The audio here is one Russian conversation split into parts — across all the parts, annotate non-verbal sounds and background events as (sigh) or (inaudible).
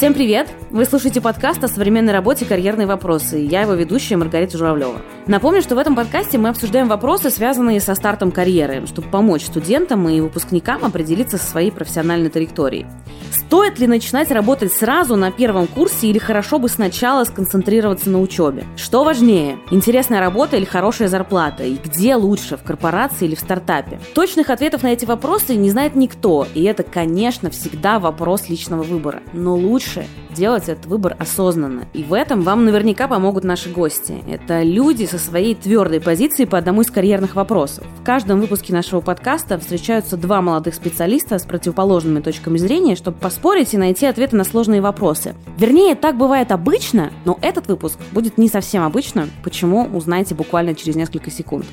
Всем привет! Вы слушаете подкаст о современной работе «Карьерные вопросы». Я его ведущая Маргарита Журавлева. Напомню, что в этом подкасте мы обсуждаем вопросы, связанные со стартом карьеры, чтобы помочь студентам и выпускникам определиться со своей профессиональной траекторией. Стоит ли начинать работать сразу на первом курсе или хорошо бы сначала сконцентрироваться на учебе? Что важнее, интересная работа или хорошая зарплата? И где лучше, в корпорации или в стартапе? Точных ответов на эти вопросы не знает никто, и это, конечно, всегда вопрос личного выбора. Но лучше лучше делать этот выбор осознанно. И в этом вам наверняка помогут наши гости. Это люди со своей твердой позицией по одному из карьерных вопросов. В каждом выпуске нашего подкаста встречаются два молодых специалиста с противоположными точками зрения, чтобы поспорить и найти ответы на сложные вопросы. Вернее, так бывает обычно, но этот выпуск будет не совсем обычно. Почему, узнаете буквально через несколько секунд.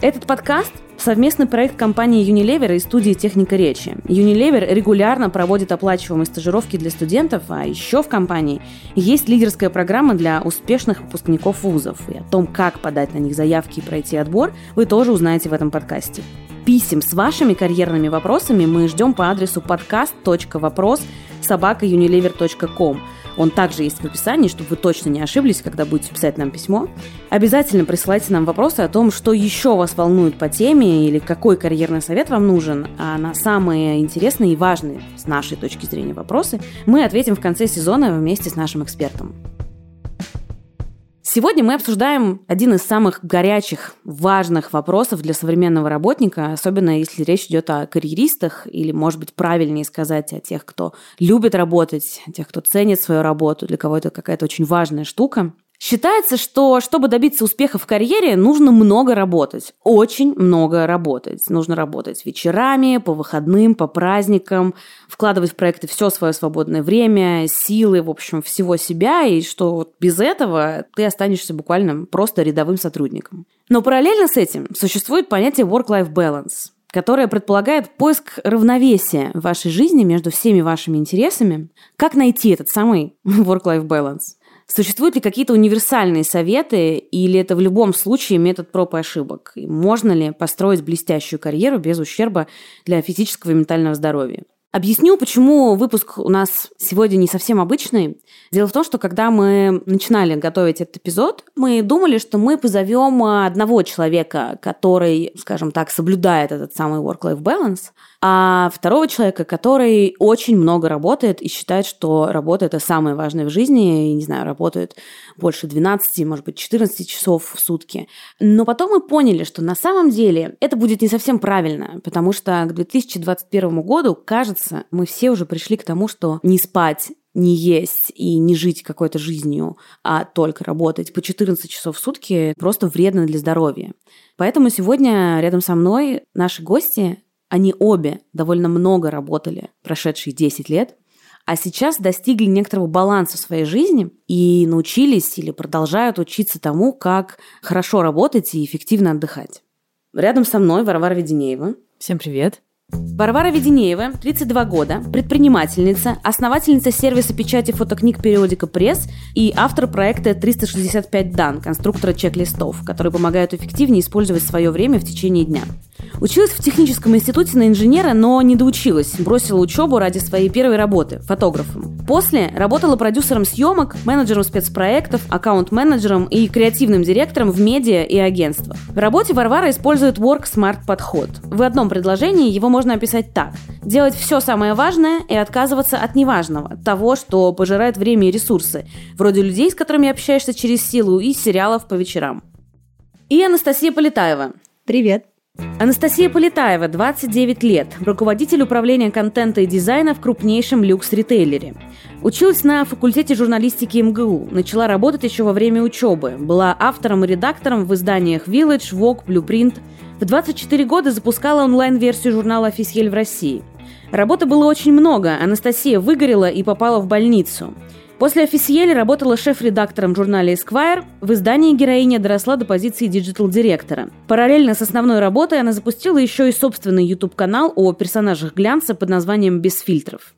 Этот подкаст – совместный проект компании Unilever и студии «Техника речи». Unilever регулярно проводит оплачиваемые стажировки для студентов, а еще в компании есть лидерская программа для успешных выпускников вузов. И о том, как подать на них заявки и пройти отбор, вы тоже узнаете в этом подкасте. Писем с вашими карьерными вопросами мы ждем по адресу podcast.вопрос собакаunilever.com – он также есть в описании, чтобы вы точно не ошиблись, когда будете писать нам письмо. Обязательно присылайте нам вопросы о том, что еще вас волнует по теме или какой карьерный совет вам нужен. А на самые интересные и важные с нашей точки зрения вопросы мы ответим в конце сезона вместе с нашим экспертом. Сегодня мы обсуждаем один из самых горячих, важных вопросов для современного работника, особенно если речь идет о карьеристах или, может быть, правильнее сказать, о тех, кто любит работать, о тех, кто ценит свою работу, для кого это какая-то очень важная штука. Считается, что чтобы добиться успеха в карьере, нужно много работать. Очень много работать. Нужно работать вечерами, по выходным, по праздникам, вкладывать в проекты все свое свободное время, силы, в общем, всего себя, и что вот без этого ты останешься буквально просто рядовым сотрудником. Но параллельно с этим существует понятие work-life balance которое предполагает поиск равновесия в вашей жизни между всеми вашими интересами. Как найти этот самый (laughs) work-life balance? Существуют ли какие-то универсальные советы, или это в любом случае метод проб и ошибок? И можно ли построить блестящую карьеру без ущерба для физического и ментального здоровья? Объясню, почему выпуск у нас сегодня не совсем обычный. Дело в том, что когда мы начинали готовить этот эпизод, мы думали, что мы позовем одного человека, который, скажем так, соблюдает этот самый work-life balance, а второго человека, который очень много работает и считает, что работа это самое важное в жизни, и, не знаю, работает больше 12, может быть, 14 часов в сутки. Но потом мы поняли, что на самом деле это будет не совсем правильно, потому что к 2021 году, кажется, мы все уже пришли к тому, что не спать не есть и не жить какой-то жизнью, а только работать по 14 часов в сутки просто вредно для здоровья. Поэтому сегодня рядом со мной наши гости они обе довольно много работали прошедшие 10 лет, а сейчас достигли некоторого баланса в своей жизни и научились или продолжают учиться тому, как хорошо работать и эффективно отдыхать. Рядом со мной Варвара Веденеева. Всем привет. Варвара Веденеева, 32 года, предпринимательница, основательница сервиса печати фотокниг периодика «Пресс» и автор проекта 365 дан, конструктора чек-листов, который помогает эффективнее использовать свое время в течение дня. Училась в техническом институте на инженера, но не доучилась. Бросила учебу ради своей первой работы – фотографом. После работала продюсером съемок, менеджером спецпроектов, аккаунт-менеджером и креативным директором в медиа и агентствах. В работе Варвара использует Work Smart подход. В одном предложении его можно описать так. Делать все самое важное и отказываться от неважного, того, что пожирает время и ресурсы, вроде людей, с которыми общаешься через силу, и сериалов по вечерам. И Анастасия Полетаева. Привет. Анастасия Полетаева, 29 лет, руководитель управления контента и дизайна в крупнейшем люкс-ритейлере. Училась на факультете журналистики МГУ, начала работать еще во время учебы, была автором и редактором в изданиях Village, Vogue, Blueprint. В 24 года запускала онлайн-версию журнала «L'Officiel» в России. Работы было очень много, Анастасия выгорела и попала в больницу – После L'Officiel работала шеф-редактором в журнале Esquire. В издании героиня доросла до позиции digital-директора. Параллельно с основной работой она запустила еще и собственный YouTube-канал о персонажах глянца под названием «Без фильтров».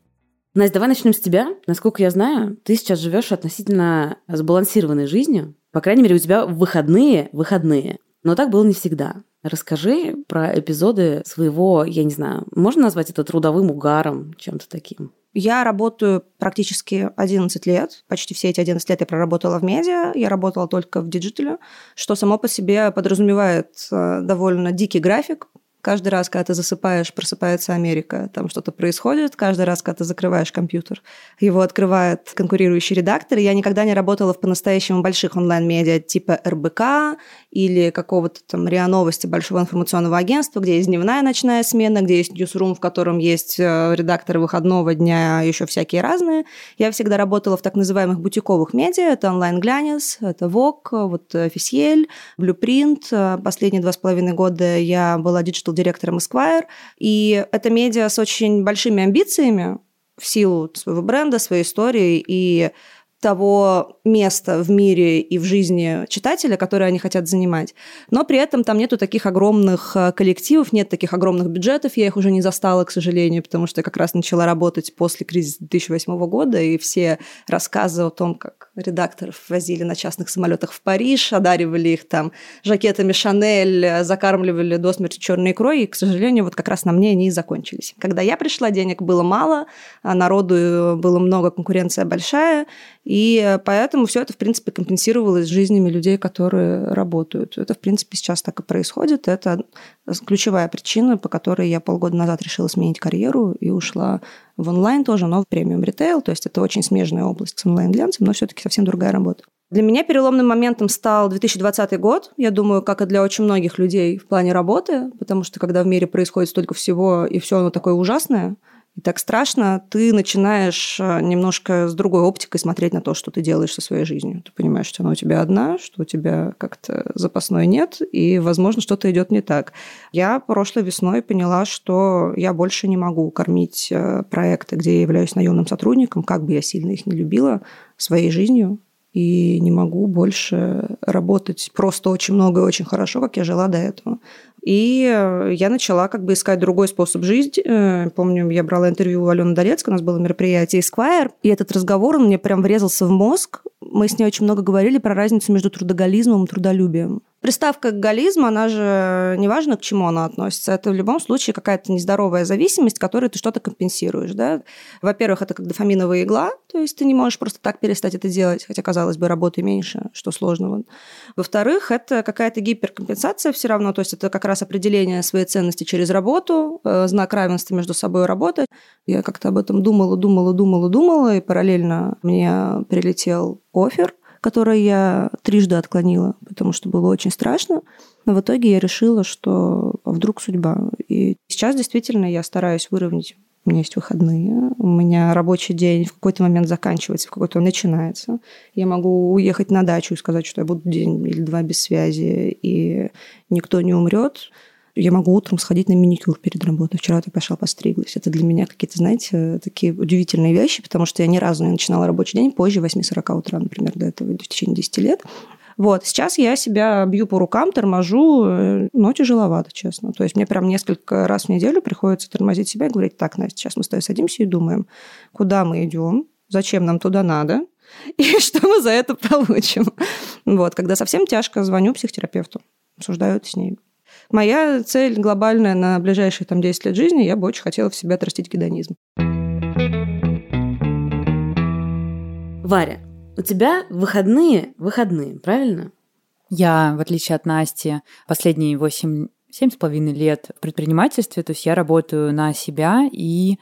Настя, давай начнем с тебя. Насколько я знаю, ты сейчас живешь относительно сбалансированной жизнью. По крайней мере, у тебя выходные, выходные. Но так было не всегда. Расскажи про эпизоды своего, я не знаю, можно назвать это трудовым угаром, чем-то таким? Я работаю практически 11 лет. Почти все эти 11 лет я проработала в медиа. Я работала только в digital е, что само по себе подразумевает э, довольно дикий график, Каждый раз, когда ты засыпаешь, просыпается Америка, там что-то происходит. Каждый раз, когда ты закрываешь компьютер, его открывает конкурирующий редактор. я никогда не работала в по-настоящему больших онлайн-медиа типа РБК или какого-то там РИА Новости, большого информационного агентства, где есть дневная ночная смена, где есть ньюсрум, в котором есть э, редакторы выходного дня, еще всякие разные. Я всегда работала в так называемых бутиковых медиа. Это онлайн-глянец, это Vogue, вот Officiel, Blueprint. Последние два с половиной года я была digital директором Esquire. И это медиа с очень большими амбициями в силу своего бренда, своей истории и того места в мире и в жизни читателя, которое они хотят занимать. Но при этом там нету таких огромных э, коллективов, нет таких огромных бюджетов. Я их уже не застала, к сожалению, потому что я как раз начала работать после кризиса 2008 года, и все рассказы о том, как редакторов возили на частных самолетах в Париж, одаривали их там жакетами Шанель, закармливали до смерти черной икрой, и, к сожалению, вот как раз на мне они и закончились. Когда я пришла, денег было мало, а народу было много, конкуренция большая, и поэтому все это, в принципе, компенсировалось жизнями людей, которые работают. Это, в принципе, сейчас так и происходит. Это ключевая причина, по которой я полгода назад решила сменить карьеру и ушла в онлайн тоже, но в премиум ритейл. То есть это очень смежная область с онлайн-глянцем, но все-таки совсем другая работа. Для меня переломным моментом стал 2020 год, я думаю, как и для очень многих людей в плане работы, потому что когда в мире происходит столько всего, и все оно такое ужасное, и так страшно, ты начинаешь э, немножко с другой оптикой смотреть на то, что ты делаешь со своей жизнью. Ты понимаешь, что она у тебя одна, что у тебя как-то запасной нет, и, возможно, что-то идет не так. Я прошлой весной поняла, что я больше не могу кормить э, проекты, где я являюсь наемным сотрудником, как бы я сильно их не любила, своей жизнью, и не могу больше работать просто очень много и очень хорошо, как я жила до этого. И э, я начала как бы искать другой способ жизни. Э, помню, я брала интервью у Алены Долецкой, у нас было мероприятие Esquire, и этот разговор, он мне прям врезался в мозг. Мы с ней очень много говорили про разницу между трудоголизмом и трудолюбием. Приставка «гализм», она же неважно, к чему она относится. Это в любом случае какая-то нездоровая зависимость, которой ты что-то компенсируешь. Да? Во-первых, это как дофаминовая игла, то есть ты не можешь просто так перестать это делать, хотя, казалось бы, работы меньше, что сложного. Во-вторых, это какая-то гиперкомпенсация все равно, то есть это как раз определение своей ценности через работу, э, знак равенства между собой и работой. Я как-то об этом думала, думала, думала, думала, и параллельно мне прилетел офер которое я трижды отклонила, потому что было очень страшно. Но в итоге я решила, что а вдруг судьба. И сейчас действительно я стараюсь выровнять у меня есть выходные, у меня рабочий день в какой-то момент заканчивается, в какой-то он начинается. Я могу уехать на дачу и сказать, что я буду день или два без связи, и никто не умрет я могу утром сходить на маникюр перед работой. Вчера ты пошла постриглась. Это для меня какие-то, знаете, такие удивительные вещи, потому что я ни разу не начинала рабочий день позже 8.40 утра, например, до этого, в течение 10 лет. Вот, сейчас я себя бью по рукам, торможу, э, но тяжеловато, честно. То есть мне прям несколько раз в неделю приходится тормозить себя и говорить, так, Настя, сейчас мы с тобой садимся и думаем, куда мы идем, зачем нам туда надо, и (laughs) что мы за это получим. Вот, когда совсем тяжко, звоню психотерапевту, обсуждаю это с ней. Моя цель глобальная на ближайшие там, 10 лет жизни, я бы очень хотела в себе отрастить гедонизм. Варя, у тебя выходные выходные, правильно? Я, в отличие от Насти, последние 8 семь с половиной лет в предпринимательстве, то есть я работаю на себя, и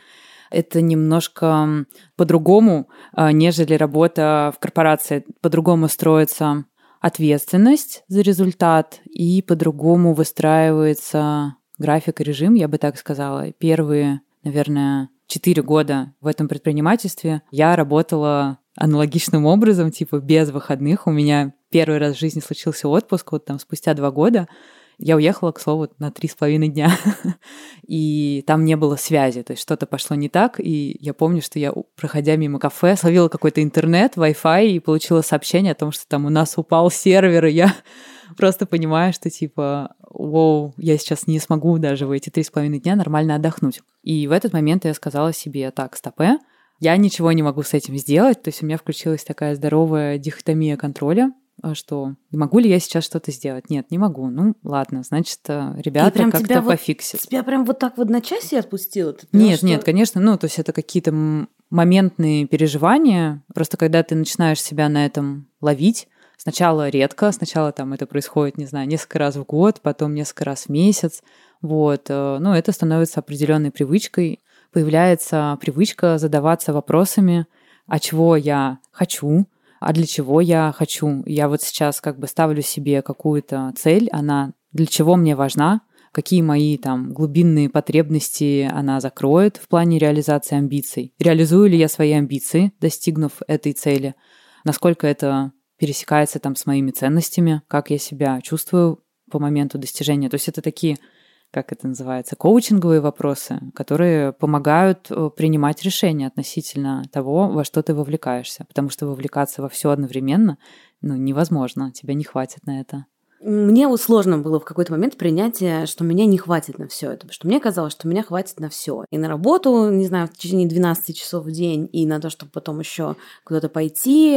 это немножко по-другому, а, нежели работа в корпорации. По-другому строится ответственность за результат, и по-другому выстраивается график и режим, я бы так сказала. Первые, наверное, четыре года в этом предпринимательстве я работала аналогичным образом, типа без выходных. У меня первый раз в жизни случился отпуск, вот там спустя два года. Я уехала, к слову, на три с половиной дня, (laughs) и там не было связи, то есть что-то пошло не так, и я помню, что я, проходя мимо кафе, словила какой-то интернет, Wi-Fi, и получила сообщение о том, что там у нас упал сервер, и я (laughs) просто понимаю, что типа, вау, я сейчас не смогу даже в эти три с половиной дня нормально отдохнуть. И в этот момент я сказала себе, так, стопе, я ничего не могу с этим сделать, то есть у меня включилась такая здоровая дихотомия контроля, что, могу ли я сейчас что-то сделать? Нет, не могу. Ну, ладно, значит, э, ребята как-то пофиксят. Вот, тебя прям вот так вот на часе отпустила? нет, что... нет, конечно, ну, то есть это какие-то моментные переживания, просто когда ты начинаешь себя на этом ловить, сначала редко, сначала там это происходит, не знаю, несколько раз в год, потом несколько раз в месяц, вот, э, ну, это становится определенной привычкой, появляется привычка задаваться вопросами, а чего я хочу, а для чего я хочу. Я вот сейчас как бы ставлю себе какую-то цель, она для чего мне важна, какие мои там глубинные потребности она закроет в плане реализации амбиций. Реализую ли я свои амбиции, достигнув этой цели? Насколько это пересекается там с моими ценностями, как я себя чувствую по моменту достижения. То есть это такие, как это называется, коучинговые вопросы, которые помогают э, принимать решения относительно того, во что ты вовлекаешься. Потому что вовлекаться во все одновременно ну, невозможно, тебя не хватит на это. Мне вот сложно было в какой-то момент принятие, что меня не хватит на все это, потому что мне казалось, что меня хватит на все. И на работу, не знаю, в течение 12 часов в день, и на то, чтобы потом еще куда-то пойти,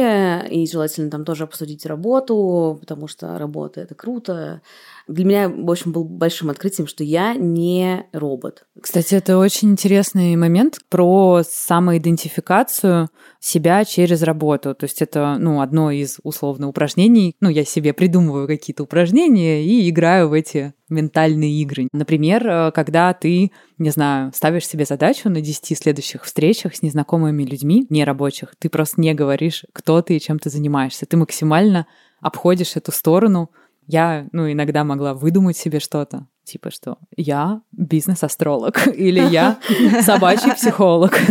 и желательно там тоже обсудить работу, потому что работа это круто. Для меня, в общем, был большим открытием, что я не робот. Кстати, это очень интересный момент про самоидентификацию себя через работу. То есть это, ну, одно из условно упражнений. Ну, я себе придумываю какие-то упражнения и играю в эти ментальные игры. Например, э, когда ты, не знаю, ставишь себе задачу на 10 следующих встречах с незнакомыми людьми, нерабочих, ты просто не говоришь, кто ты и чем ты занимаешься. Ты максимально обходишь эту сторону, я, ну, иногда могла выдумать себе что-то, типа что я бизнес-астролог (laughs) или я собачий психолог. (laughs)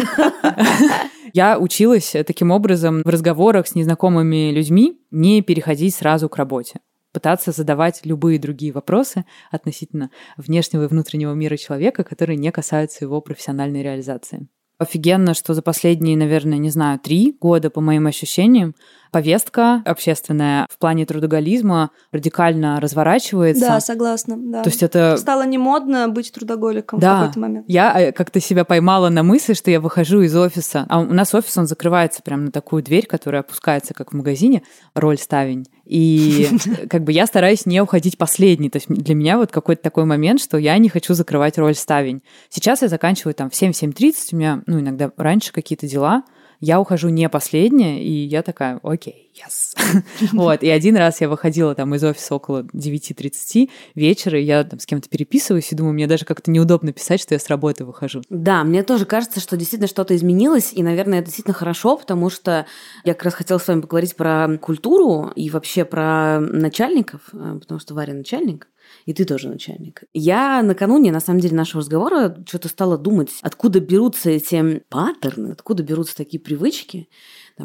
Я училась таким образом в разговорах с незнакомыми людьми не переходить сразу к работе пытаться задавать любые другие вопросы относительно внешнего и внутреннего мира человека, которые не касаются его профессиональной реализации. Офигенно, что за последние, наверное, не знаю, три года, по моим ощущениям, повестка общественная в плане трудоголизма радикально разворачивается. Да, согласна. Да. То есть это... Стало не модно быть трудоголиком да. в какой-то момент. Я э, как-то себя поймала на мысли, что я выхожу из офиса, а у нас офис, он закрывается прямо на такую дверь, которая опускается, как в магазине, роль ставень. И (laughs) как бы я стараюсь не уходить последней. То есть для меня вот какой-то такой момент, что я не хочу закрывать роль ставень. Сейчас я заканчиваю там в 7-7.30, у меня, ну, иногда раньше какие-то дела, я ухожу не последняя, и я такая, окей, yes. (laughs) вот, и один раз я выходила там из офиса около 9.30 вечера, и я там с кем-то переписываюсь, и думаю, мне даже как-то неудобно писать, что я с работы выхожу. Да, мне тоже кажется, что действительно что-то изменилось, и, наверное, это действительно хорошо, потому что я как раз хотела с вами поговорить про культуру и вообще про начальников, э, потому что Варя начальник, и ты тоже начальник. Я накануне, на самом деле, нашего разговора что-то стала думать, откуда берутся эти паттерны, откуда берутся такие привычки,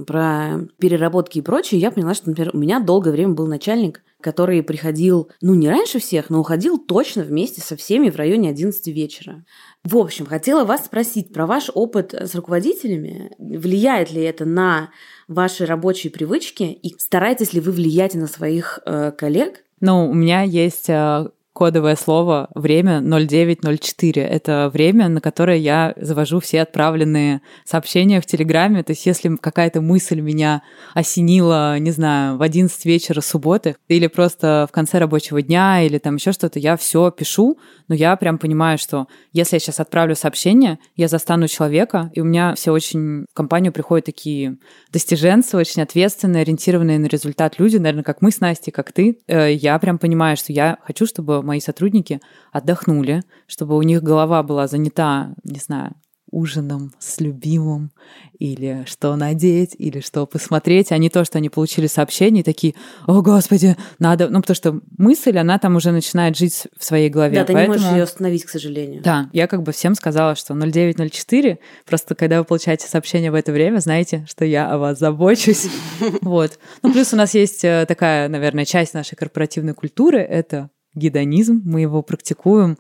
про переработки и прочее. Я поняла, что, например, у меня долгое время был начальник, который приходил, ну, не раньше всех, но уходил точно вместе со всеми в районе 11 вечера. В общем, хотела вас спросить про ваш опыт с руководителями. Влияет ли это на ваши рабочие привычки? И стараетесь ли вы влиять на своих э, коллег? Ну, у меня есть э, кодовое слово время 0904. Это время, на которое я завожу все отправленные сообщения в Телеграме. То есть если какая-то мысль меня осенила, не знаю, в 11 вечера субботы или просто в конце рабочего дня или там еще что-то, я все пишу, но я прям понимаю, что если я сейчас отправлю сообщение, я застану человека, и у меня все очень в компанию приходят такие достиженцы, очень ответственные, ориентированные на результат люди, наверное, как мы с Настей, как ты. Э, я прям понимаю, что я хочу, чтобы мои сотрудники отдохнули, чтобы у них голова была занята, не знаю, ужином с любимым, или что надеть, или что посмотреть, а не то, что они получили сообщение и такие, о, Господи, надо... Ну, потому что мысль, она там уже начинает жить в своей голове. Да, ты Поэтому... не можешь ее остановить, к сожалению. Да, я как бы всем сказала, что 0904, просто когда вы получаете сообщение в это время, знаете, что я о вас забочусь. (laughs) Вот. Ну, плюс у нас есть э, такая, наверное, часть нашей корпоративной культуры, это гедонизм, мы его практикуем.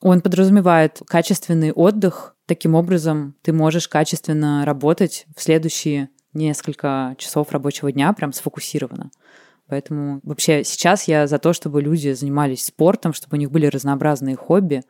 Он подразумевает качественный отдых. Таким образом, ты можешь качественно работать в следующие несколько часов рабочего дня, прям сфокусированно. Поэтому вообще сейчас я за то, чтобы люди занимались спортом, чтобы у них были разнообразные хобби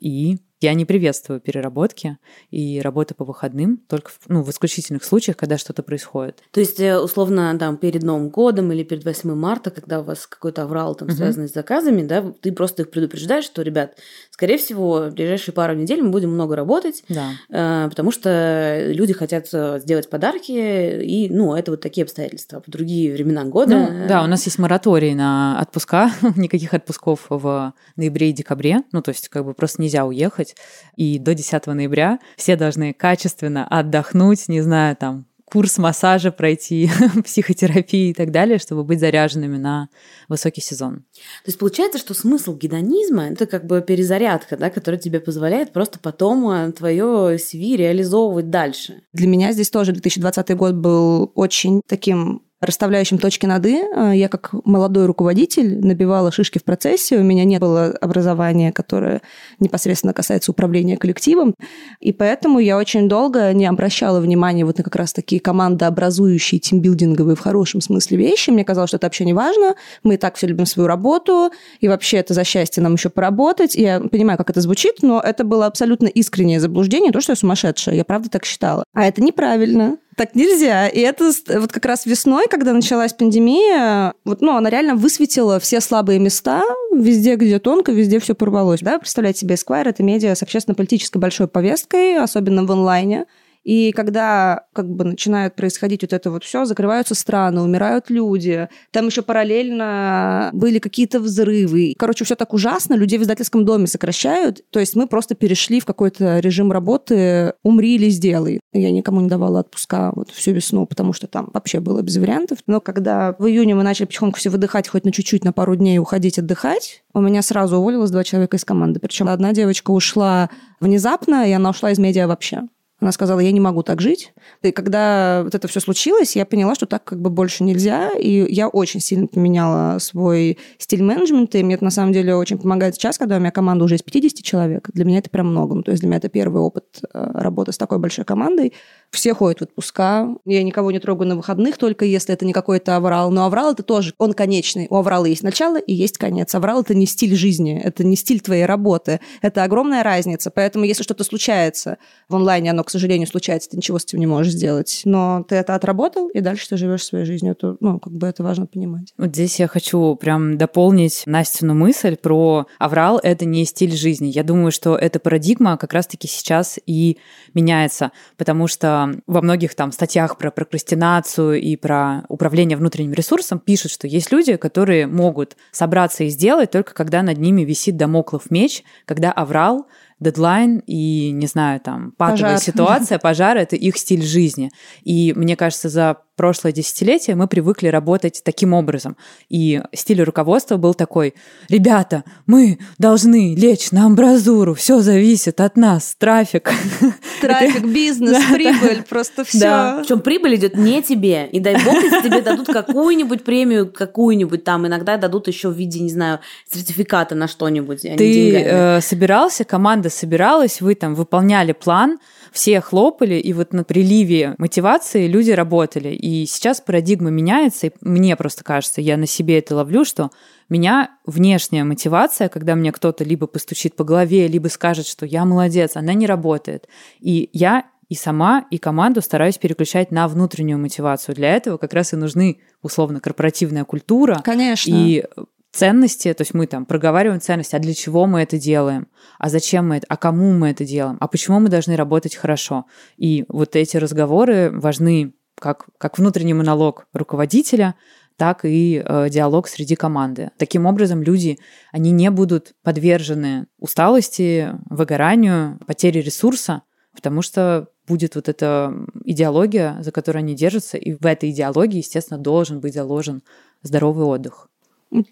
и Я не приветствую переработки и работы по выходным, только в, ну, в исключительных случаях, когда что-то происходит. То есть, э, условно, там, перед Новым годом или перед 8 марта, когда у вас какой-то аврал, там, связанный uh-huh. с заказами, да, ты просто их предупреждаешь, что, ребят, скорее всего, в ближайшие пару недель мы будем много работать, да. э, потому что люди хотят э, сделать подарки, и, ну, это вот такие обстоятельства. В другие времена года... Ну, да, у нас есть мораторий на отпуска, (laughs) никаких отпусков в ноябре и декабре, ну, то есть, как бы просто нельзя уехать, работать. И до 10 ноября все должны качественно отдохнуть, не знаю, там, курс массажа пройти, (laughs) психотерапии и так далее, чтобы быть заряженными на высокий сезон. То есть получается, что смысл гедонизма – это как бы перезарядка, да, которая тебе позволяет просто потом э, твое CV реализовывать дальше. Для меня здесь тоже 2020 год был очень таким расставляющим точки над «и». А, я как молодой руководитель набивала шишки в процессе. У меня не было образования, которое непосредственно касается управления коллективом. И поэтому я очень долго не обращала внимания вот на как раз такие командообразующие, тимбилдинговые в хорошем смысле вещи. Мне казалось, что это вообще не важно. Мы и так все любим свою работу. И вообще это за счастье нам еще поработать. Я понимаю, как это звучит, но это было абсолютно искреннее заблуждение, то, что я сумасшедшая. Я правда так считала. А это неправильно так нельзя. И это вот как раз весной, когда началась пандемия, вот, ну, она реально высветила все слабые места, везде, где тонко, везде все порвалось. Да? Представляете себе, Esquire — это медиа с общественно-политической большой повесткой, особенно в онлайне. И когда как бы начинает происходить вот это вот все, закрываются страны, умирают люди, там еще параллельно были какие-то взрывы. Короче, все так ужасно, людей в издательском доме сокращают. То есть мы просто перешли в какой-то режим работы «умри или сделай». Я никому не давала отпуска вот всю весну, потому что там вообще было без вариантов. Но когда в июне мы начали потихоньку все выдыхать, хоть на чуть-чуть, на пару дней уходить отдыхать, у меня сразу уволилось два человека из команды. Причем одна девочка ушла внезапно, и она ушла из медиа вообще. Она сказала, я не могу так жить. И когда вот это все случилось, я поняла, что так как бы больше нельзя. И я очень сильно поменяла свой стиль менеджмента. И мне это на самом деле очень помогает сейчас, когда у меня команда уже из 50 человек. Для меня это прям много. Ну, то есть для меня это первый опыт э, работы с такой большой командой. Все ходят в отпуска. Я никого не трогаю на выходных, только если это не какой-то аврал. Но аврал это тоже, он конечный. У аврала есть начало и есть конец. Аврал это не стиль жизни, это не стиль твоей работы. Это огромная разница. Поэтому если что-то случается в онлайне, оно, к сожалению, случается, ты ничего с этим не можешь сделать. Но ты это отработал, и дальше ты живешь своей жизнью. Это, ну, как бы это важно понимать. Вот здесь я хочу прям дополнить Настину мысль про аврал – это не стиль жизни. Я думаю, что эта парадигма как раз-таки сейчас и меняется, потому что во многих там статьях про прокрастинацию и про управление внутренним ресурсом пишут, что есть люди, которые могут собраться и сделать только когда над ними висит домоклов меч, когда аврал дедлайн и, не знаю, там, патовая Пожар. ситуация, пожар — это их стиль жизни. И мне кажется, за прошлое десятилетие мы привыкли работать таким образом. И стиль руководства был такой, ребята, мы должны лечь на амбразуру, все зависит от нас, трафик. (laughs) Трафик, бизнес, (laughs) прибыль, просто все. Да. Причем прибыль идет не тебе. И дай бог, если тебе дадут какую-нибудь премию, какую-нибудь там, иногда дадут еще в виде, не знаю, сертификата на что-нибудь. А Ты э, собирался, команда собиралась, вы там выполняли план, все хлопали, и вот на приливе мотивации люди работали. И сейчас парадигма меняется, и мне просто кажется, я на себе это ловлю, что меня внешняя мотивация, когда мне кто-то либо постучит по голове, либо скажет, что я молодец, она не работает. И я и сама, и команду стараюсь переключать на внутреннюю мотивацию. Для этого как раз и нужны условно корпоративная культура. Конечно. И ценности, то есть мы там проговариваем ценности, а для чего мы это делаем, а зачем мы это, а кому мы это делаем, а почему мы должны работать хорошо. И вот эти разговоры важны как, как внутренний монолог руководителя, так и э, диалог среди команды. Таким образом, люди, они не будут подвержены усталости, выгоранию, потере ресурса, потому что будет вот эта идеология, за которую они держатся, и в этой идеологии, естественно, должен быть заложен здоровый отдых.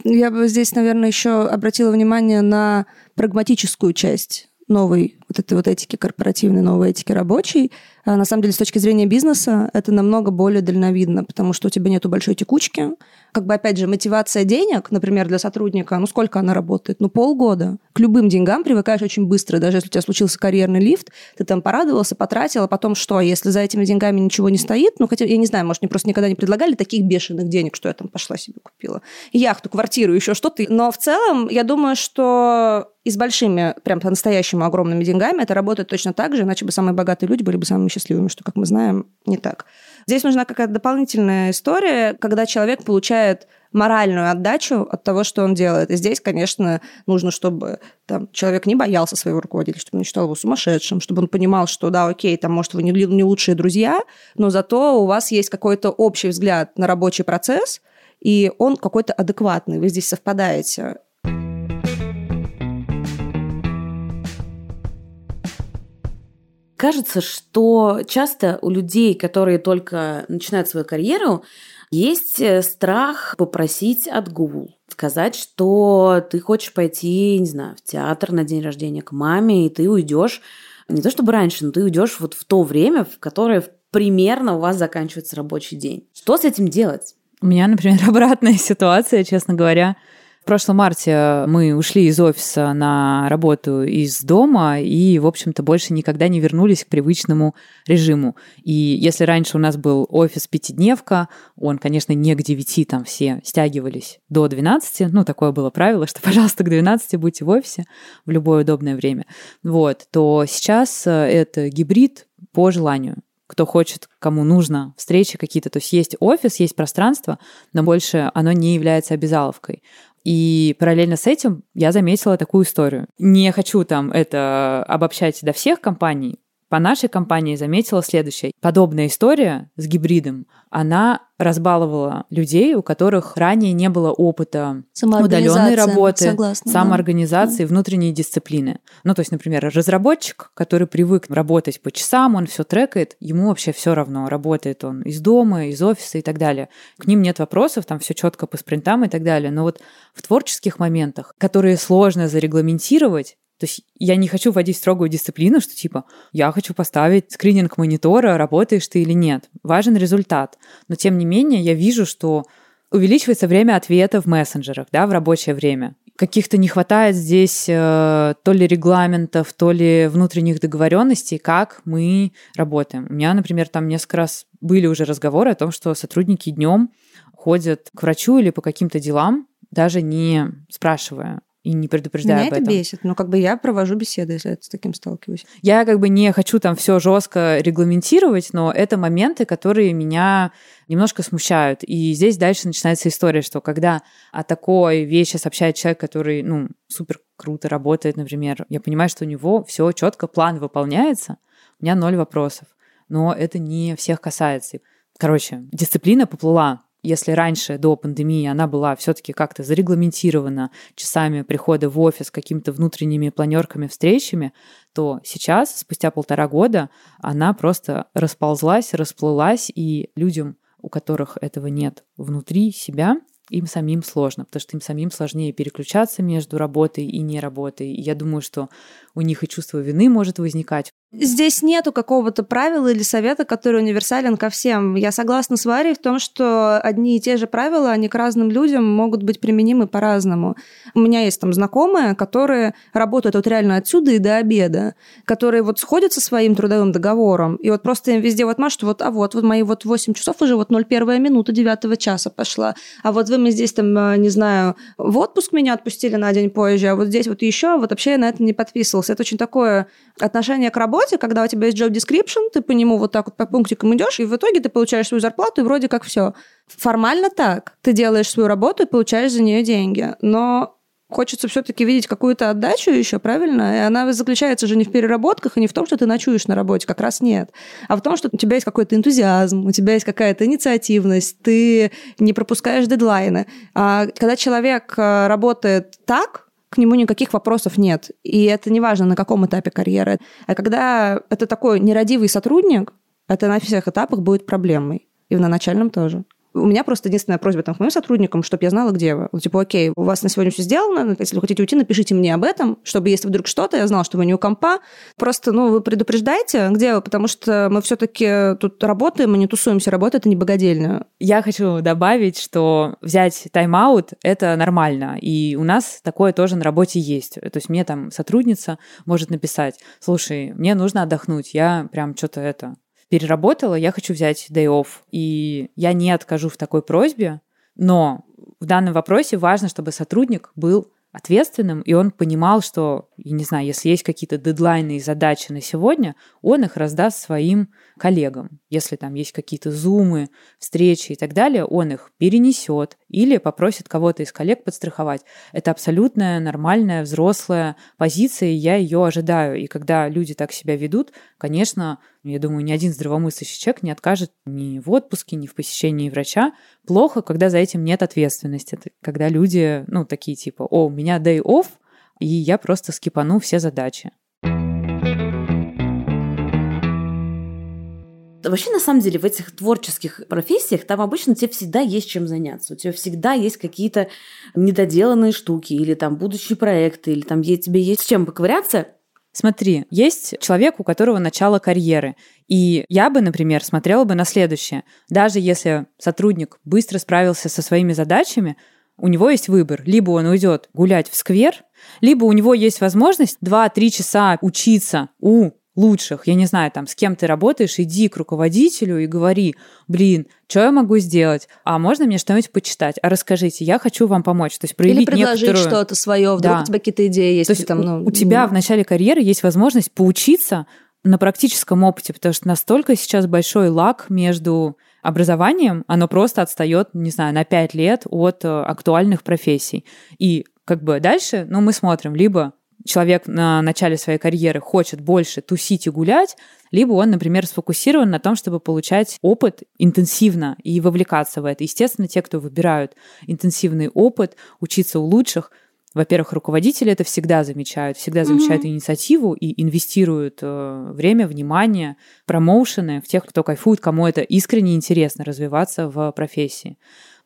Я бы здесь, наверное, еще обратила внимание на прагматическую часть новой вот этой вот этики корпоративной, новой этики рабочей. А на самом деле, с точки зрения бизнеса, это намного более дальновидно, потому что у тебя нету большой текучки. Как бы, опять же, мотивация денег, например, для сотрудника, ну, сколько она работает? Ну, полгода. К любым деньгам привыкаешь очень быстро. Даже если у тебя случился карьерный лифт, ты там порадовался, потратил, а потом что? Если за этими деньгами ничего не стоит, ну, хотя, я не знаю, может, мне просто никогда не предлагали таких бешеных денег, что я там пошла себе купила. Яхту, квартиру, еще что-то. Но в целом, я думаю, что и с большими, прям по-настоящему огромными деньгами это работает точно так же, иначе бы самые богатые люди были бы самыми счастливыми, что, как мы знаем, не так. Здесь нужна какая-то дополнительная история, когда человек получает моральную отдачу от того, что он делает. И здесь, конечно, нужно, чтобы там, человек не боялся своего руководителя, чтобы он не считал его сумасшедшим, чтобы он понимал, что да, окей, там, может, вы не, не лучшие друзья, но зато у вас есть какой-то общий взгляд на рабочий процесс, и он какой-то адекватный, вы здесь совпадаете. Кажется, что часто у людей, которые только начинают свою карьеру, есть э, страх попросить отгул, сказать, что ты хочешь пойти, не знаю, в театр на день рождения к маме, и ты уйдешь не то чтобы раньше, но ты уйдешь вот в то время, в которое примерно у вас заканчивается рабочий день. Что с этим делать? У меня, например, (laughs) обратная ситуация, честно говоря. В прошлом марте мы ушли из офиса на работу из дома и, в общем-то, больше никогда не вернулись к привычному режиму. И если раньше у нас был офис пятидневка, он, конечно, не к 9, там все стягивались до 12, ну, такое было правило, что, (laughs) пожалуйста, к 12 будьте в офисе в любое удобное время, вот, то сейчас э, это гибрид по желанию кто хочет, кому нужно, встречи какие-то. То есть есть офис, есть пространство, но больше оно не является обязаловкой. И параллельно с этим я заметила такую историю. Не хочу там это обобщать до всех компаний, по нашей компании заметила следующее. Подобная история с гибридом, она разбаловала людей, у которых ранее не было опыта удаленной работы, согласна, самоорганизации, да. внутренней дисциплины. Ну, то есть, например, разработчик, который привык работать по часам, он все трекает, ему вообще все равно, работает он из дома, из офиса и так далее. К ним нет вопросов, там все четко по спринтам и так далее. Но вот в творческих моментах, которые сложно зарегламентировать, то есть я не хочу вводить строгую дисциплину, что типа я хочу поставить скрининг монитора, работаешь ты или нет. Важен результат. Но тем не менее я вижу, что увеличивается время ответа в мессенджерах, да, в рабочее время. Каких-то не хватает здесь э, то ли регламентов, то ли внутренних договоренностей, как мы работаем. У меня, например, там несколько раз были уже разговоры о том, что сотрудники днем ходят к врачу или по каким-то делам, даже не спрашивая, и не предупреждая Меня об этом. это бесит, но как бы я провожу беседы, если я с таким сталкиваюсь. Я как бы не хочу там все жестко регламентировать, но это моменты, которые меня немножко смущают. И здесь дальше начинается история, что когда о такой вещи сообщает человек, который, ну, супер круто работает, например, я понимаю, что у него все четко, план выполняется, у меня ноль вопросов. Но это не всех касается. Короче, дисциплина поплыла если раньше, до пандемии, она была все-таки как-то зарегламентирована часами прихода в офис, какими-то внутренними планерками, встречами, то сейчас, спустя полтора года, она просто расползлась, расплылась, и людям, у которых этого нет внутри себя, им самим сложно, потому что им самим сложнее переключаться между работой и не работой. И я думаю, что у них и чувство вины может возникать. Здесь нету какого-то правила или совета, который универсален ко всем. Я согласна с Варей в том, что одни и те же правила, они к разным людям могут быть применимы по-разному. У меня есть там знакомые, которые работают вот реально отсюда и до обеда, которые вот сходят со своим трудовым договором, и вот просто им везде вот машут, вот, а вот, вот мои вот 8 часов уже вот 01 минута 9 часа пошла, а вот вы мне здесь там, э, не знаю, в отпуск меня отпустили на день позже, а вот здесь вот еще, а вот вообще я на это не подписывался. Это очень такое отношение к работе, работе, когда у тебя есть job description, ты по нему вот так вот по пунктикам идешь, и в итоге ты получаешь свою зарплату, и вроде как все. Формально так. Ты делаешь свою работу и получаешь за нее деньги. Но Хочется все-таки видеть какую-то отдачу еще, правильно? И она заключается же не в переработках и не в том, что ты ночуешь на работе, как раз нет. А в том, что у тебя есть какой-то энтузиазм, у тебя есть какая-то инициативность, ты не пропускаешь дедлайны. А когда человек э, работает так, к нему никаких вопросов нет. И это не важно, на каком этапе карьеры. А когда это такой нерадивый сотрудник, это на всех этапах будет проблемой. И на начальном тоже. У меня просто единственная просьба там к моим сотрудникам, чтобы я знала, где вы. Ну, типа, окей, у вас на сегодня все сделано, если вы хотите уйти, напишите мне об этом, чтобы если вдруг что-то, я знала, что вы не у компа. Просто, ну, вы предупреждаете, где вы, потому что мы все-таки тут работаем, мы не тусуемся, работа это не богадельня. Я хочу добавить, что взять тайм-аут – это нормально, и у нас такое тоже на работе есть. То есть мне там сотрудница может написать, слушай, мне нужно отдохнуть, я прям что-то это переработала, я хочу взять day off. И я не откажу в такой просьбе, но в данном вопросе важно, чтобы сотрудник был ответственным, и он понимал, что, я не знаю, если есть какие-то дедлайны и задачи на сегодня, он их раздаст своим коллегам. Если там есть какие-то зумы, встречи и так далее, он их перенесет или попросит кого-то из коллег подстраховать. Это абсолютная нормальная взрослая позиция, и я ее ожидаю. И когда люди так себя ведут, конечно, я думаю, ни один здравомыслящий человек не откажет ни в отпуске, ни в посещении врача. Плохо, когда за этим нет ответственности. Это когда люди, ну, такие типа, о, у меня day off, и я просто скипану все задачи. Вообще, на самом деле, в этих творческих профессиях там обычно тебе всегда есть чем заняться. У тебя всегда есть какие-то недоделанные штуки, или там будущие проекты, или там тебе есть с чем поковыряться. Смотри, есть человек, у которого начало карьеры. И я бы, например, смотрела бы на следующее. Даже если сотрудник быстро справился со своими задачами, у него есть выбор. Либо он уйдет гулять в сквер, либо у него есть возможность 2-3 часа учиться у лучших, я не знаю, там, с кем ты работаешь, иди к руководителю и говори, блин, что я могу сделать? А можно мне что-нибудь почитать? А расскажите, я хочу вам помочь. То есть проявить Или предложить некоторую... что-то свое, вдруг да. у тебя какие-то идеи есть. То есть там, ну... у тебя в начале карьеры есть возможность поучиться на практическом опыте, потому что настолько сейчас большой лак между образованием, оно просто отстает, не знаю, на 5 лет от э, актуальных профессий. И как бы дальше, ну, мы смотрим, либо человек на начале своей карьеры хочет больше тусить и гулять, либо он, например, сфокусирован на том, чтобы получать опыт интенсивно и вовлекаться в это. Естественно, те, кто выбирают интенсивный опыт, учиться у лучших, во-первых, руководители это всегда замечают, всегда замечают mm-hmm. инициативу и инвестируют э, время, внимание, промоушены в тех, кто кайфует, кому это искренне интересно развиваться в профессии.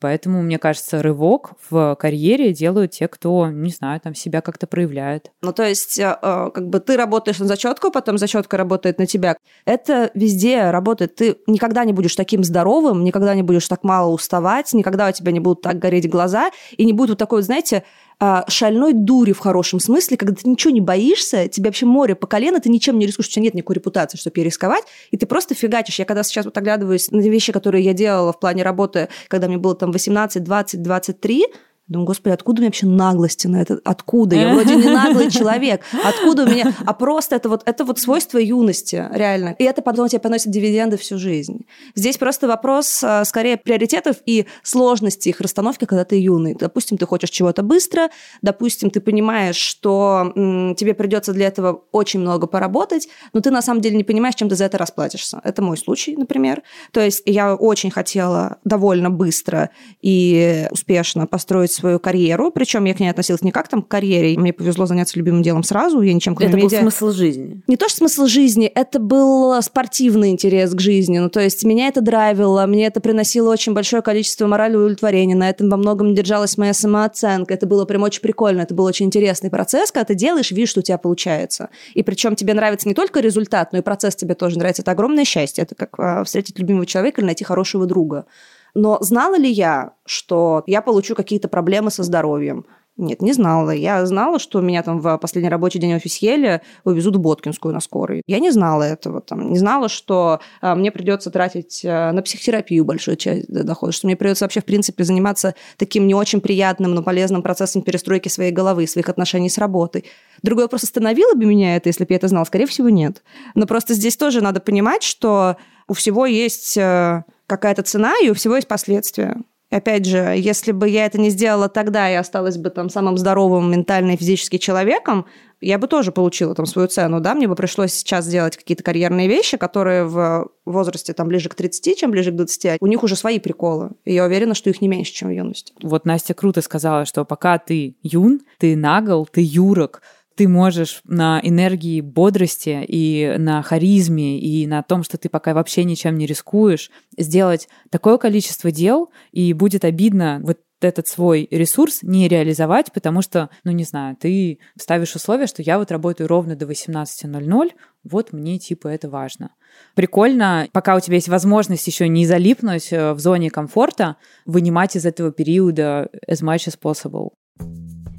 Поэтому, мне кажется, рывок в карьере делают те, кто, не знаю, там себя как-то проявляет. Ну, то есть, э, э, как бы ты работаешь на зачетку, потом зачетка работает на тебя. Это везде работает. Ты никогда не будешь таким здоровым, никогда не будешь так мало уставать, никогда у тебя не будут так гореть глаза, и не будет вот такой, знаете, а, шальной дури в хорошем смысле, когда ты ничего не боишься, тебе вообще море по колено, ты ничем не рискуешь, у тебя нет никакой репутации, чтобы перерисковать, и ты просто фигачишь. Я когда сейчас вот оглядываюсь на вещи, которые я делала в плане работы, когда мне было там 18, 20, 23, Думаю, господи, откуда у меня вообще наглости на это? Откуда? Я вроде не наглый (laughs) человек. Откуда у меня? А просто это вот, это вот свойство юности, реально. И это потом тебе приносит дивиденды всю жизнь. Здесь просто вопрос а, скорее приоритетов и сложности их расстановки, когда ты юный. Допустим, ты хочешь чего-то быстро, допустим, ты понимаешь, что м, тебе придется для этого очень много поработать, но ты на самом деле не понимаешь, чем ты за это расплатишься. Это мой случай, например. То есть я очень хотела довольно быстро и успешно построить свою карьеру, причем я к ней относилась не как там к карьере, мне повезло заняться любимым делом сразу, я ничем кроме Это медиа... был смысл жизни? Не то, что смысл жизни, это был спортивный интерес к жизни, ну то есть меня это драйвило, мне это приносило очень большое количество морали и удовлетворения, на этом во многом держалась моя самооценка, это было прям очень прикольно, это был очень интересный процесс, когда ты делаешь, видишь, что у тебя получается. И причем тебе нравится не только результат, но и процесс тебе тоже нравится. Это огромное счастье, это как а, встретить любимого человека или найти хорошего друга. Но знала ли я, что я получу какие-то проблемы со здоровьем? Нет, не знала. Я знала, что меня там в последний рабочий день в офисьеле увезут в Боткинскую на скорой. Я не знала этого. Там, не знала, что а, мне придется тратить а, на психотерапию большую часть дохода, что мне придется вообще, в принципе, заниматься таким не очень приятным, но полезным процессом перестройки своей головы, своих отношений с работой. Другое вопрос, остановило бы меня это, если бы я это знала? Скорее всего, нет. Но просто здесь тоже надо понимать, что у всего есть э, какая-то цена, и у всего есть последствия. Опять же, если бы я это не сделала тогда и осталась бы там самым здоровым ментально и физически человеком, я бы тоже получила там свою цену, да, мне бы пришлось сейчас делать какие-то карьерные вещи, которые в возрасте там ближе к 30, чем ближе к 20, у них уже свои приколы, и я уверена, что их не меньше, чем в юности. Вот Настя круто сказала, что пока ты юн, ты нагл, ты юрок, ты можешь на энергии бодрости и на харизме и на том, что ты пока вообще ничем не рискуешь, сделать такое количество дел, и будет обидно вот этот свой ресурс не реализовать, потому что, ну не знаю, ты ставишь условие, что я вот работаю ровно до 18.00, вот мне типа это важно. Прикольно, пока у тебя есть возможность еще не залипнуть э, в зоне комфорта, вынимать из этого периода as much as possible.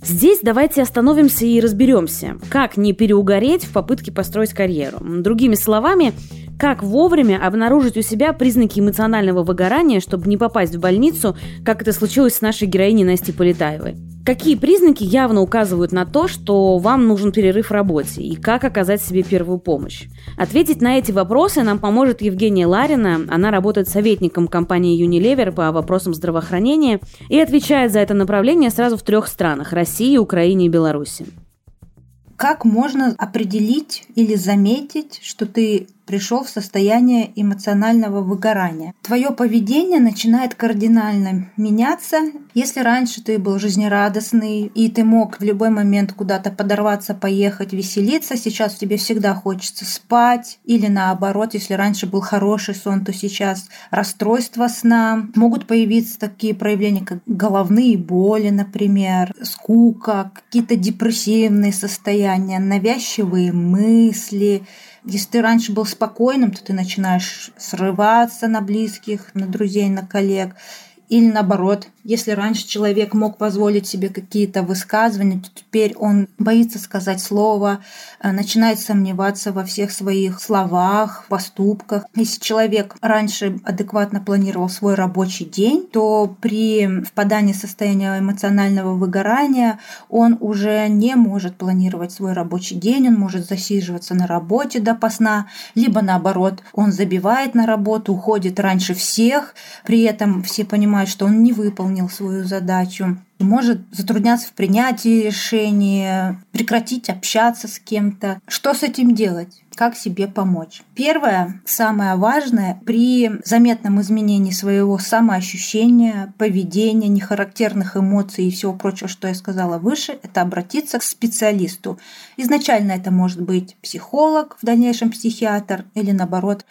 Здесь давайте остановимся и разберемся, как не переугореть в попытке построить карьеру. Другими словами, как вовремя обнаружить у себя признаки эмоционального выгорания, чтобы не попасть в больницу, как это случилось с нашей героиней Настей Полетаевой. Какие признаки явно указывают на то, что вам нужен перерыв в работе и как оказать себе первую помощь? Ответить на эти вопросы нам поможет Евгения Ларина. Она работает советником компании Unilever по вопросам здравоохранения и отвечает за это направление сразу в трех странах – России, Украине и Беларуси. Как можно определить или заметить, что ты пришел в состояние эмоционального выгорания. Твое поведение начинает кардинально меняться. Если раньше ты был жизнерадостный и ты мог в любой момент куда-то подорваться, поехать, веселиться, сейчас тебе всегда хочется спать. Или наоборот, если раньше был хороший сон, то сейчас расстройство сна. Могут появиться такие проявления, как головные боли, например, скука, какие-то депрессивные состояния, навязчивые мысли, если ты раньше был спокойным, то ты начинаешь срываться на близких, на друзей, на коллег. Или наоборот, если раньше человек мог позволить себе какие-то высказывания, то теперь он боится сказать слово, э, начинает сомневаться во всех своих словах, поступках. Если человек раньше адекватно планировал свой рабочий день, то при впадании в состояние эмоционального выгорания он уже не может планировать свой рабочий день, он может засиживаться на работе до посна, либо наоборот, он забивает на работу, уходит раньше всех, при этом все понимают, что он не выполнил свою задачу, может затрудняться в принятии решения, прекратить общаться с кем-то. Что с этим делать? Как себе помочь? Первое, самое важное, при заметном изменении своего самоощущения, поведения, нехарактерных эмоций и всего прочего, что я сказала выше, это обратиться к специалисту. Изначально это может быть психолог, в дальнейшем психиатр или наоборот.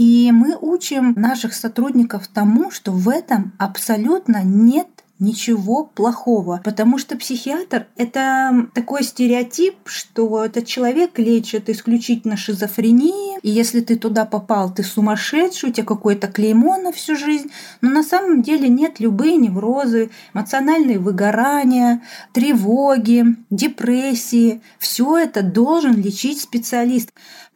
И мы учим наших сотрудников тому, что в этом абсолютно нет ничего плохого, потому что психиатр — это такой стереотип, что этот человек лечит исключительно шизофрении, и если ты туда попал, ты сумасшедший, у тебя какое-то клеймо на всю жизнь, но на самом деле нет любые неврозы, эмоциональные выгорания, тревоги, депрессии, все это должен лечить специалист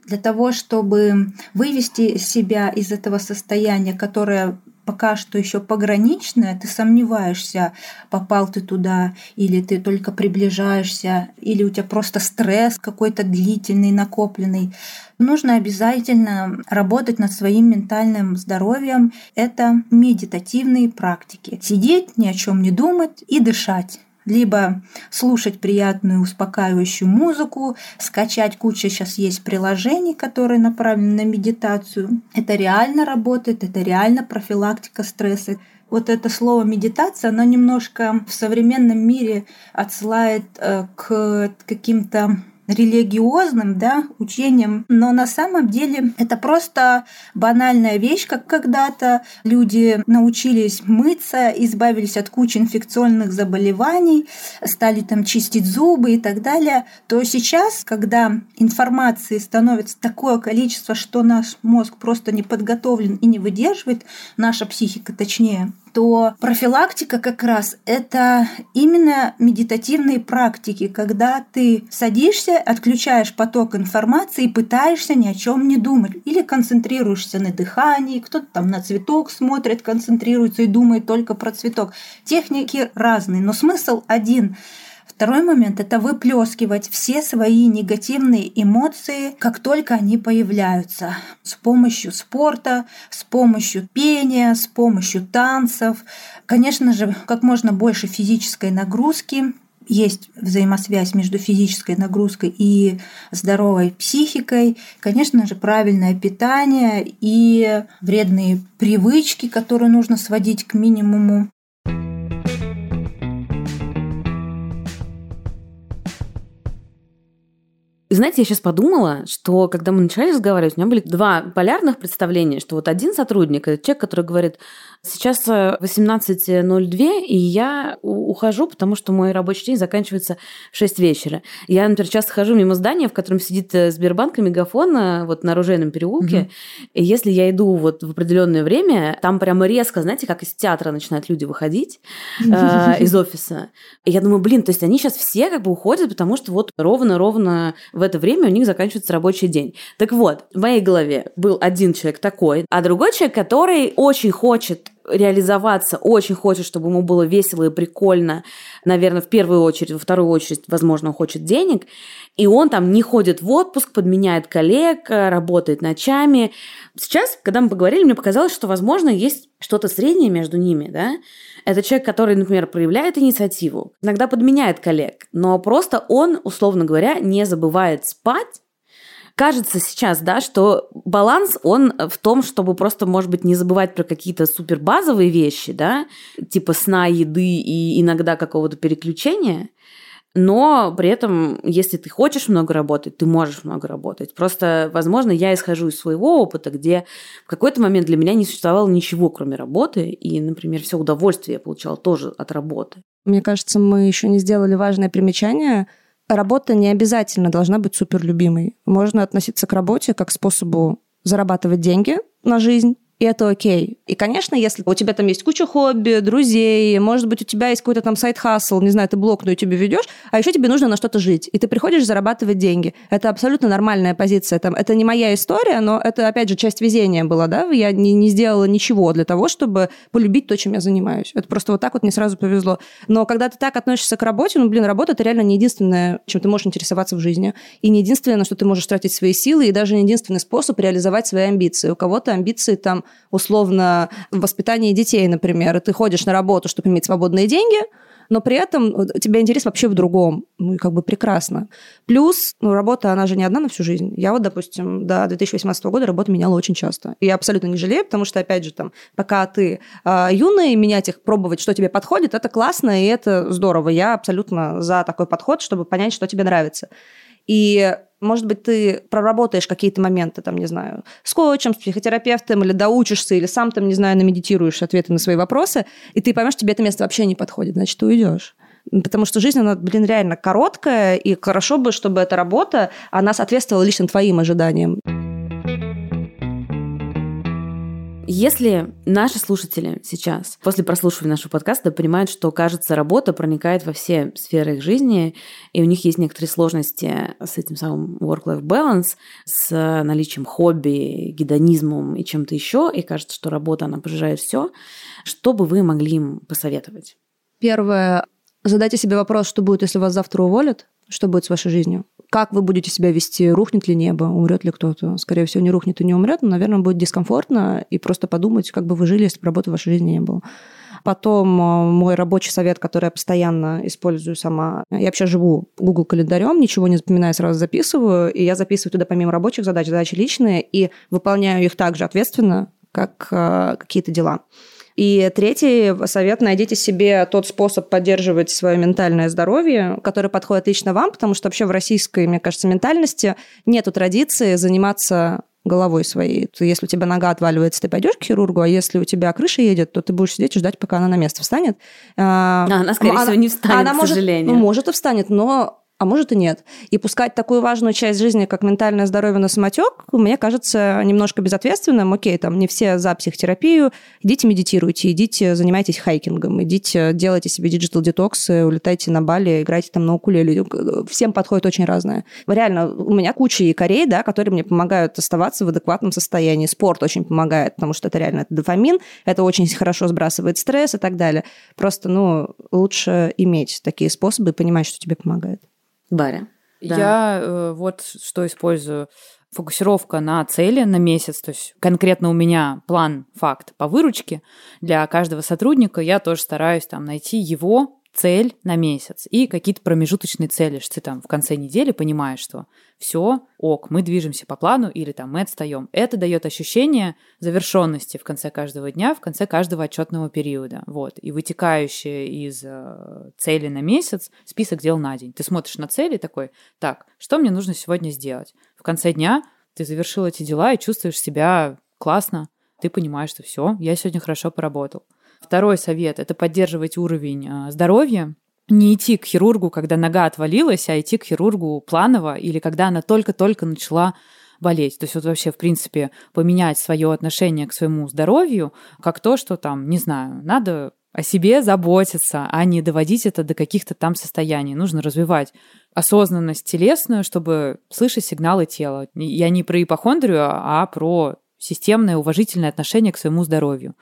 для того, чтобы вывести себя из этого состояния, которое пока что еще пограничное, ты сомневаешься, попал ты туда, или ты только приближаешься, или у тебя просто стресс какой-то длительный, накопленный. Нужно обязательно работать над своим ментальным здоровьем. Это медитативные практики. Сидеть, ни о чем не думать и дышать либо слушать приятную успокаивающую музыку, скачать куча сейчас есть приложений, которые направлены на медитацию. Это реально работает, это реально профилактика стресса. Вот это слово медитация, оно немножко в современном мире отсылает э, к каким-то религиозным да, учением, но на самом деле это просто банальная вещь, как когда-то люди научились мыться, избавились от кучи инфекционных заболеваний, стали там чистить зубы и так далее, то сейчас, когда информации становится такое количество, что наш мозг просто не подготовлен и не выдерживает, наша психика точнее, то профилактика как раз это именно медитативные практики, когда ты садишься, отключаешь поток информации и пытаешься ни о чем не думать. Или концентрируешься на дыхании, кто-то там на цветок смотрит, концентрируется и думает только про цветок. Техники разные, но смысл один – Второй момент – это выплескивать все свои негативные эмоции, как только они появляются. С помощью спорта, с помощью пения, с помощью танцев. Конечно же, как можно больше физической нагрузки, есть взаимосвязь между физической нагрузкой и здоровой психикой, конечно же, правильное питание и вредные привычки, которые нужно сводить к минимуму. И знаете, я сейчас подумала, что когда мы начали разговаривать, у меня были два полярных представления, что вот один сотрудник, это человек, который говорит, сейчас 18.02, и я ухожу, потому что мой рабочий день заканчивается в 6 вечера. Я, например, часто хожу мимо здания, в котором сидит Сбербанк и Мегафон вот на Оружейном переулке, угу. и если я иду вот в определенное время, там прямо резко, знаете, как из театра начинают люди выходить э, (laughs) из офиса. И я думаю, блин, то есть они сейчас все как бы уходят, потому что вот ровно-ровно в это время у них заканчивается рабочий день. Так вот, в моей голове был один человек такой, а другой человек, который очень хочет реализоваться, очень хочет, чтобы ему было весело и прикольно, наверное, в первую очередь, во вторую очередь, возможно, он хочет денег, и он там не ходит в отпуск, подменяет коллег, работает ночами. Сейчас, когда мы поговорили, мне показалось, что, возможно, есть что-то среднее между ними, да, это человек, который, например, проявляет инициативу, иногда подменяет коллег, но просто он, условно говоря, не забывает спать, кажется сейчас, да, что баланс, он в том, чтобы просто, может быть, не забывать про какие-то супер базовые вещи, да, типа сна, еды и иногда какого-то переключения, но при этом, если ты хочешь много работать, ты можешь много работать. Просто, возможно, я исхожу из своего опыта, где в какой-то момент для меня не существовало ничего, кроме работы, и, например, все удовольствие я получала тоже от работы. Мне кажется, мы еще не сделали важное примечание – Работа не обязательно должна быть суперлюбимой. Можно относиться к работе как к способу зарабатывать деньги на жизнь, и это окей. И, конечно, если у тебя там есть куча хобби, друзей, может быть, у тебя есть какой-то там сайт-хасл, не знаю, ты блог на YouTube ведешь, а еще тебе нужно на что-то жить, и ты приходишь зарабатывать деньги. Это абсолютно нормальная позиция. Там, это не моя история, но это, опять же, часть везения была, да, я не, не сделала ничего для того, чтобы полюбить то, чем я занимаюсь. Это просто вот так вот мне сразу повезло. Но когда ты так относишься к работе, ну, блин, работа – это реально не единственное, чем ты можешь интересоваться в жизни, и не единственное, на что ты можешь тратить свои силы, и даже не единственный способ реализовать свои амбиции. У кого-то амбиции там условно воспитание детей, например, и ты ходишь на работу, чтобы иметь свободные деньги, но при этом у тебя интерес вообще в другом. Ну, и как бы прекрасно. Плюс, ну, работа, она же не одна на всю жизнь. Я вот, допустим, до 2018 года работу меняла очень часто. И я абсолютно не жалею, потому что, опять же, там, пока ты э, юный, менять их, пробовать, что тебе подходит, это классно, и это здорово. Я абсолютно за такой подход, чтобы понять, что тебе нравится. И может быть, ты проработаешь какие-то моменты, там, не знаю, с коучем, с психотерапевтом, или доучишься, или сам там, не знаю, намедитируешь ответы на свои вопросы, и ты поймешь, тебе это место вообще не подходит, значит, ты уйдешь. Потому что жизнь, она, блин, реально короткая, и хорошо бы, чтобы эта работа, она соответствовала лично твоим ожиданиям. Если наши слушатели сейчас, после прослушивания нашего подкаста, понимают, что, кажется, работа проникает во все сферы их жизни, и у них есть некоторые сложности с этим самым work-life balance, с наличием хобби, гедонизмом и чем-то еще, и кажется, что работа, она пожирает все, что бы вы могли им посоветовать? Первое, задайте себе вопрос, что будет, если вас завтра уволят, что будет с вашей жизнью? Как вы будете себя вести? Рухнет ли небо? Умрет ли кто-то? Скорее всего, не рухнет и не умрет, но, наверное, будет дискомфортно и просто подумать, как бы вы жили, если бы работы в вашей жизни не было. Потом э, мой рабочий совет, который я постоянно использую сама. Я вообще живу Google календарем, ничего не запоминаю, сразу записываю. И я записываю туда помимо рабочих задач, задачи личные, и выполняю их так же ответственно, как э, какие-то дела. И третий совет – найдите себе тот способ поддерживать свое ментальное здоровье, который подходит лично вам, потому что вообще в российской, мне кажется, ментальности нету традиции заниматься головой своей. Если у тебя нога отваливается, ты пойдешь к хирургу, а если у тебя крыша едет, то ты будешь сидеть и ждать, пока она на место встанет. А, она, скорее она, всего, не встанет, она к может, сожалению. Может и встанет, но а может и нет. И пускать такую важную часть жизни, как ментальное здоровье на самотек, мне кажется немножко безответственным. Окей, там не все за психотерапию. Идите медитируйте, идите занимайтесь хайкингом, идите делайте себе digital детоксы, улетайте на Бали, играйте там на укулеле. Всем подходит очень разное. Реально, у меня куча якорей, да, которые мне помогают оставаться в адекватном состоянии. Спорт очень помогает, потому что это реально это дофамин, это очень хорошо сбрасывает стресс и так далее. Просто, ну, лучше иметь такие способы и понимать, что тебе помогает. Баря. Да. Я э, вот что использую. Фокусировка на цели на месяц, то есть конкретно у меня план, факт по выручке для каждого сотрудника. Я тоже стараюсь там найти его цель на месяц и какие-то промежуточные цели, что ты там в конце недели понимаешь, что все, ок, мы движемся по плану или там мы отстаем. Это дает ощущение завершенности в конце каждого дня, в конце каждого отчетного периода. Вот. И вытекающее из э, цели на месяц список дел на день. Ты смотришь на цели такой, так, что мне нужно сегодня сделать? В конце дня ты завершил эти дела и чувствуешь себя классно, ты понимаешь, что все, я сегодня хорошо поработал. Второй совет – это поддерживать уровень а, здоровья, не идти к хирургу, когда нога отвалилась, а идти к хирургу планово или когда она только-только начала болеть. То есть вот вообще, в принципе, поменять свое отношение к своему здоровью как то, что там, не знаю, надо о себе заботиться, а не доводить это до каких-то там состояний. Нужно развивать осознанность телесную, чтобы слышать сигналы тела. Я не про ипохондрию, а про системное уважительное отношение к своему здоровью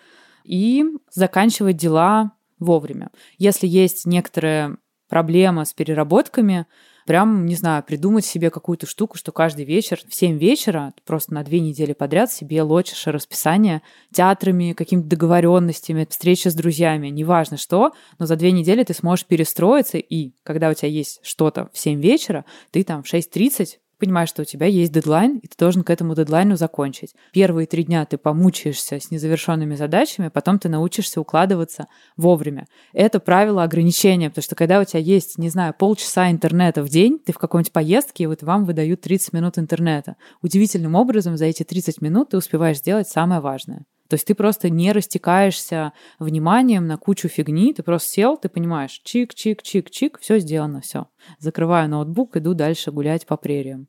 и заканчивать дела вовремя. Если есть некоторая проблема с переработками, прям, не знаю, придумать себе какую-то штуку, что каждый вечер в 7 вечера, просто на две недели подряд себе лочишь расписание театрами, какими-то договоренностями, встречи с друзьями, неважно что, но за две недели ты сможешь перестроиться, и когда у тебя есть что-то в 7 вечера, ты там в 6.30 понимаешь, что у тебя есть дедлайн, и ты должен к этому дедлайну закончить. Первые три дня ты помучаешься с незавершенными задачами, потом ты научишься укладываться вовремя. Это правило ограничения, потому что когда у тебя есть, не знаю, полчаса интернета в день, ты в какой-нибудь поездке, и вот вам выдают 30 минут интернета. Удивительным образом за эти 30 минут ты успеваешь сделать самое важное. То есть ты просто не растекаешься вниманием на кучу фигни, ты просто сел, ты понимаешь, чик-чик-чик-чик, все сделано, все. Закрываю ноутбук, иду дальше гулять по прериям.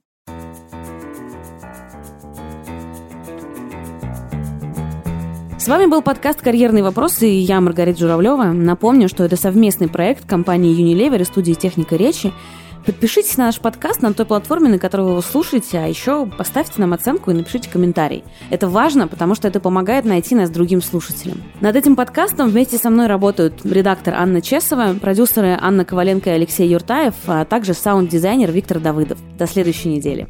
С вами был подкаст «Карьерные вопросы» и я, Маргарита Журавлева. Напомню, что это совместный проект компании Unilever и студии «Техника речи». Подпишитесь на наш подкаст на той платформе, на которой вы его слушаете, а еще поставьте нам оценку и напишите комментарий. Это важно, потому что это помогает найти нас другим слушателям. Над этим подкастом вместе со мной работают редактор Анна Чесова, продюсеры Анна Коваленко и Алексей Юртаев, а также саунд-дизайнер Виктор Давыдов. До следующей недели.